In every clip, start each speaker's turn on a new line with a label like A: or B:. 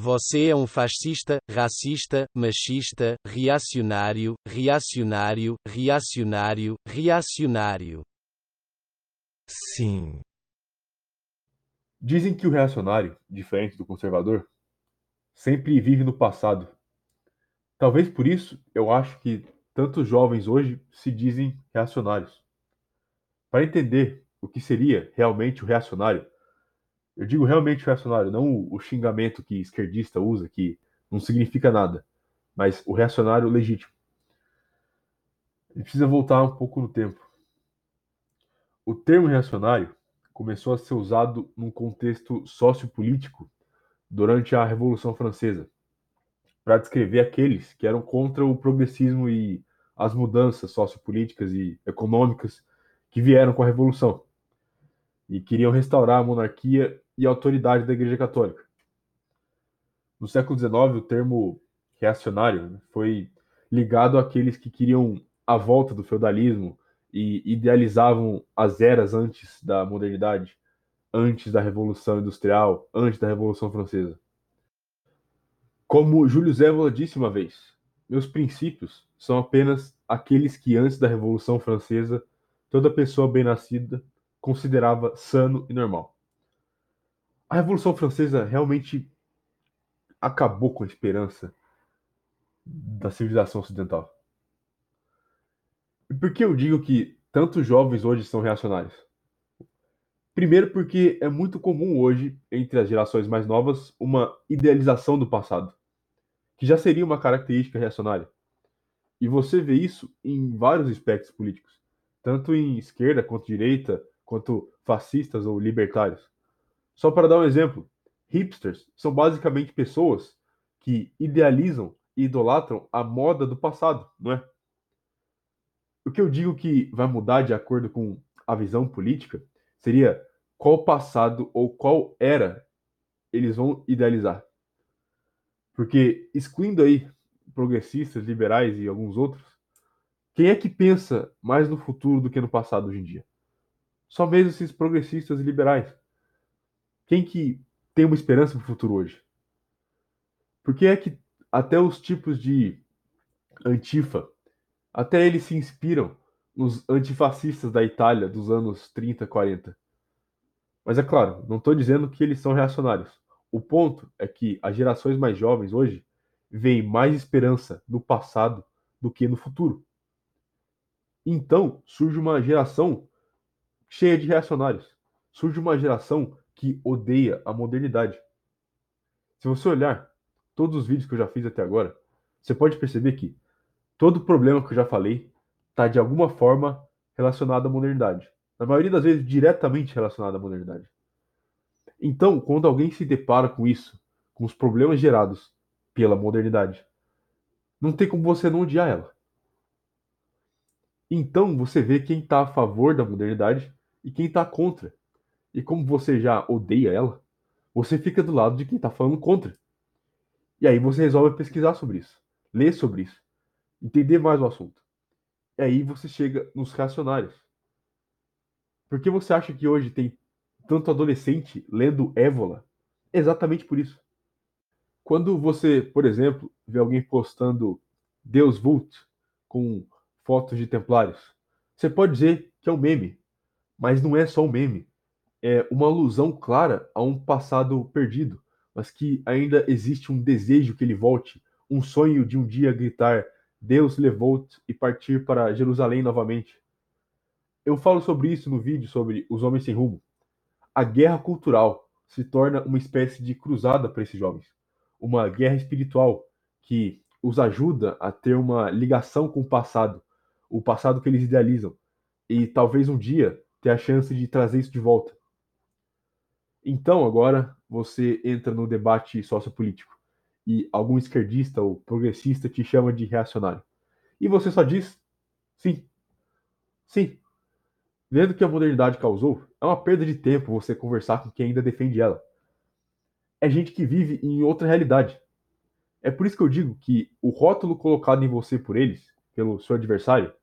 A: Você é um fascista, racista, machista, reacionário, reacionário, reacionário, reacionário.
B: Sim. Dizem que o reacionário, diferente do conservador, sempre vive no passado. Talvez por isso eu acho que tantos jovens hoje se dizem reacionários. Para entender o que seria realmente o reacionário, eu digo realmente reacionário, não o, xingamento que esquerdista usa, que não significa nada, mas o reacionário legítimo. Ele precisa voltar um pouco no tempo. O termo reacionário começou a ser usado num contexto sociopolítico durante a Revolução Francesa, para descrever aqueles que eram contra o progressismo e as mudanças sociopolíticas e econômicas que vieram com a Revolução e queriam restaurar a monarquia e autoridade da Igreja Católica. No século XIX, o termo reacionário foi ligado àqueles que queriam a volta do feudalismo e idealizavam as eras antes da modernidade, antes da Revolução Industrial, antes da Revolução Francesa. Como Júlio Zévola disse uma vez, meus princípios são apenas aqueles que antes da Revolução Francesa toda pessoa bem-nascida considerava sano e normal. A Revolução Francesa realmente acabou com a esperança da civilização ocidental. E por que eu digo que tantos jovens hoje são reacionários? Primeiro, porque é muito comum hoje, entre as gerações mais novas, uma idealização do passado, que já seria uma característica reacionária. E você vê isso em vários aspectos políticos, tanto em esquerda quanto direita, quanto fascistas ou libertários. Só para dar um exemplo, hipsters são basicamente pessoas que idealizam e idolatram a moda do passado, não é? O que eu digo que vai mudar de acordo com a visão política seria qual passado ou qual era eles vão idealizar. Porque excluindo aí progressistas, liberais e alguns outros, quem é que pensa mais no futuro do que no passado hoje em dia? Só mesmo esses progressistas e liberais. Quem que tem uma esperança para o futuro hoje? Por que é que até os tipos de antifa, até eles se inspiram nos antifascistas da Itália dos anos 30, 40? Mas é claro, não estou dizendo que eles são reacionários. O ponto é que as gerações mais jovens hoje veem mais esperança no passado do que no futuro. Então surge uma geração cheia de reacionários. Surge uma geração que odeia a modernidade. Se você olhar todos os vídeos que eu já fiz até agora, você pode perceber que todo problema que eu já falei está de alguma forma relacionado à modernidade. Na maioria das vezes, diretamente relacionado à modernidade. Então, quando alguém se depara com isso, com os problemas gerados pela modernidade, não tem como você não odiar ela. Então você vê quem está a favor da modernidade e quem está contra. E como você já odeia ela, você fica do lado de quem está falando contra. E aí você resolve pesquisar sobre isso, ler sobre isso, entender mais o assunto. E aí você chega nos reacionários. Por que você acha que hoje tem tanto adolescente lendo Évola? Exatamente por isso. Quando você, por exemplo, vê alguém postando Deus Vult com fotos de templários, você pode dizer que é um meme, mas não é só um meme. É uma alusão clara a um passado perdido, mas que ainda existe um desejo que ele volte, um sonho de um dia gritar: Deus levou-te e partir para Jerusalém novamente. Eu falo sobre isso no vídeo sobre os homens sem rumo. A guerra cultural se torna uma espécie de cruzada para esses jovens, uma guerra espiritual que os ajuda a ter uma ligação com o passado, o passado que eles idealizam, e talvez um dia ter a chance de trazer isso de volta. Então, agora você entra no debate sociopolítico e algum esquerdista ou progressista te chama de reacionário. E você só diz sim. Sim. Vendo que a modernidade causou, é uma perda de tempo você conversar com quem ainda defende ela. É gente que vive em outra realidade. É por isso que eu digo que o rótulo colocado em você por eles, pelo seu adversário,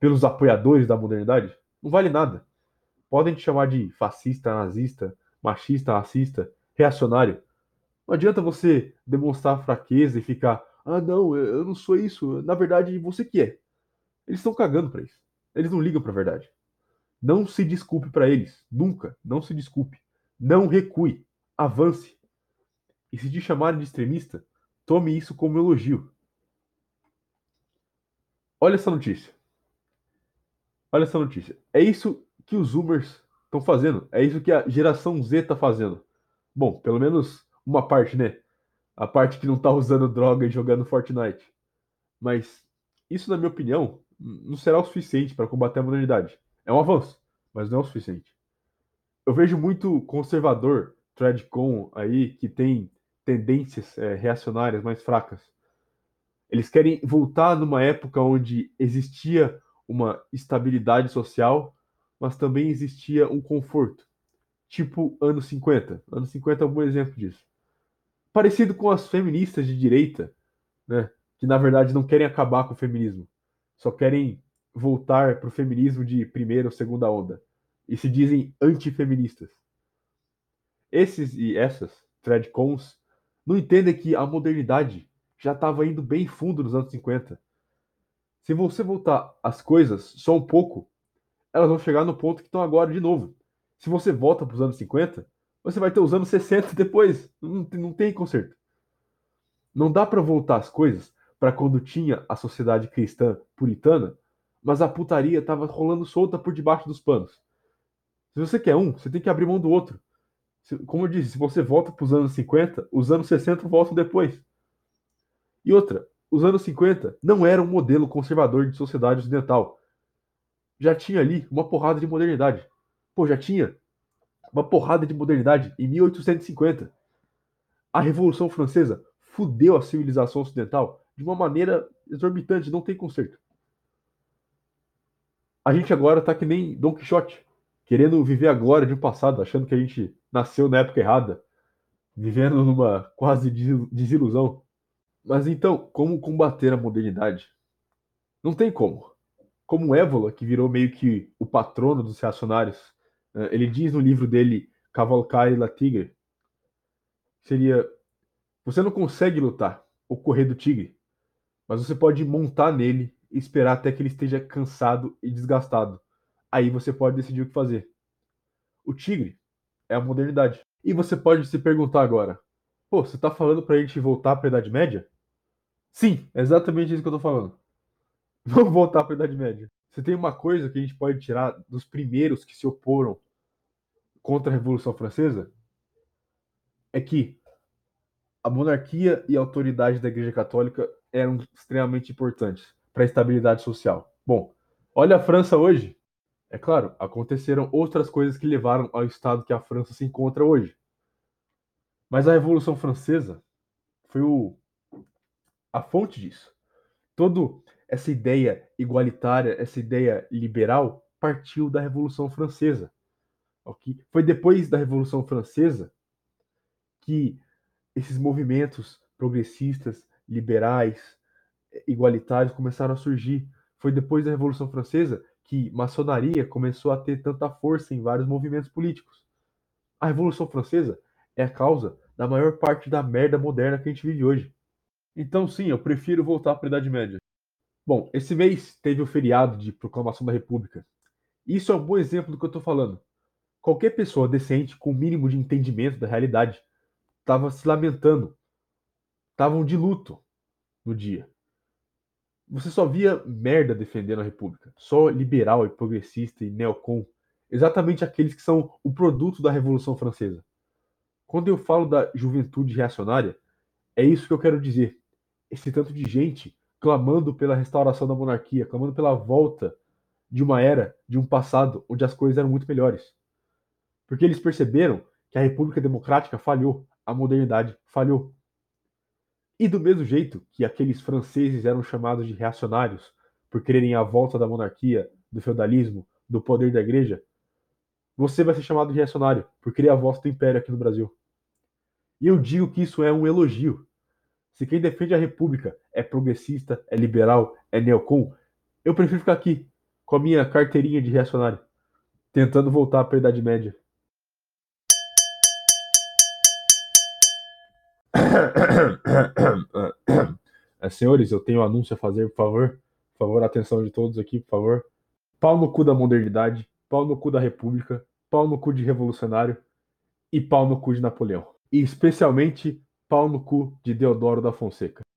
B: pelos apoiadores da modernidade, não vale nada. Podem te chamar de fascista, nazista, machista, racista, reacionário. Não adianta você demonstrar fraqueza e ficar, ah, não, eu não sou isso. Na verdade, você que é. Eles estão cagando para isso. Eles não ligam para a verdade. Não se desculpe para eles. Nunca. Não se desculpe. Não recue. Avance. E se te chamarem de extremista, tome isso como elogio. Olha essa notícia. Olha essa notícia. É isso que os Zoomers estão fazendo. É isso que a geração Z está fazendo. Bom, pelo menos uma parte, né? A parte que não está usando droga e jogando Fortnite. Mas isso, na minha opinião, não será o suficiente para combater a modernidade. É um avanço, mas não é o suficiente. Eu vejo muito conservador, Threadcon aí, que tem tendências é, reacionárias mais fracas. Eles querem voltar numa época onde existia uma estabilidade social, mas também existia um conforto. Tipo anos 50. Anos 50 é um bom exemplo disso. Parecido com as feministas de direita, né? Que na verdade não querem acabar com o feminismo. Só querem voltar para o feminismo de primeira ou segunda onda. E se dizem antifeministas. Esses e essas, threadcons, não entendem que a modernidade já estava indo bem fundo nos anos 50. Se você voltar as coisas só um pouco, elas vão chegar no ponto que estão agora de novo. Se você volta para os anos 50, você vai ter os anos 60 depois. Não, não tem conserto. Não dá para voltar as coisas para quando tinha a sociedade cristã puritana, mas a putaria estava rolando solta por debaixo dos panos. Se você quer um, você tem que abrir mão do outro. Como eu disse, se você volta para os anos 50, os anos 60 voltam depois. E outra, os anos 50 não era um modelo conservador de sociedade ocidental. Já tinha ali uma porrada de modernidade. Pô, já tinha uma porrada de modernidade em 1850. A Revolução Francesa fudeu a civilização ocidental de uma maneira exorbitante, não tem conserto. A gente agora tá que nem Don Quixote, querendo viver a glória de um passado, achando que a gente nasceu na época errada, vivendo numa quase desilusão. Mas então, como combater a modernidade? Não tem como. Como Évola, que virou meio que o patrono dos reacionários, eh, ele diz no livro dele, Cavalcare la Tigre, seria: você não consegue lutar ou correr do tigre, mas você pode montar nele e esperar até que ele esteja cansado e desgastado. Aí você pode decidir o que fazer. O tigre é a modernidade. E você pode se perguntar agora: pô, você está falando para a gente voltar para a Idade Média? Sim, é exatamente isso que eu tô falando. Vamos voltar para a Idade Média. Você tem uma coisa que a gente pode tirar dos primeiros que se oporam contra a Revolução Francesa? É que a monarquia e a autoridade da Igreja Católica eram extremamente importantes para a estabilidade social. Bom, olha a França hoje. É claro, aconteceram outras coisas que levaram ao estado que a França se encontra hoje. Mas a Revolução Francesa foi o a fonte disso. Toda essa ideia igualitária, essa ideia liberal, partiu da Revolução Francesa. Okay? Foi depois da Revolução Francesa que esses movimentos progressistas, liberais, igualitários começaram a surgir. Foi depois da Revolução Francesa que maçonaria começou a ter tanta força em vários movimentos políticos. A Revolução Francesa é a causa da maior parte da merda moderna que a gente vive hoje. Então, sim, eu prefiro voltar para a Idade Média. Bom, esse mês teve o feriado de proclamação da República. Isso é um bom exemplo do que eu estou falando. Qualquer pessoa decente, com o mínimo de entendimento da realidade, estava se lamentando. Estavam de luto no dia. Você só via merda defendendo a República. Só liberal e progressista e neocon. Exatamente aqueles que são o produto da Revolução Francesa. Quando eu falo da juventude reacionária, é isso que eu quero dizer esse tanto de gente clamando pela restauração da monarquia, clamando pela volta de uma era, de um passado onde as coisas eram muito melhores. Porque eles perceberam que a República Democrática falhou, a modernidade falhou. E do mesmo jeito que aqueles franceses eram chamados de reacionários por quererem a volta da monarquia, do feudalismo, do poder da igreja, você vai ser chamado de reacionário por querer a volta do império aqui no Brasil. E eu digo que isso é um elogio, se quem defende a República é progressista, é liberal, é neocon, eu prefiro ficar aqui com a minha carteirinha de reacionário, tentando voltar para a Idade Média. É, senhores, eu tenho um anúncio a fazer, por favor. Por favor, atenção de todos aqui, por favor. Pau no cu da modernidade, pau no cu da república, pau no cu de revolucionário e pau no cu de Napoleão. E especialmente pau no cu de Deodoro da Fonseca.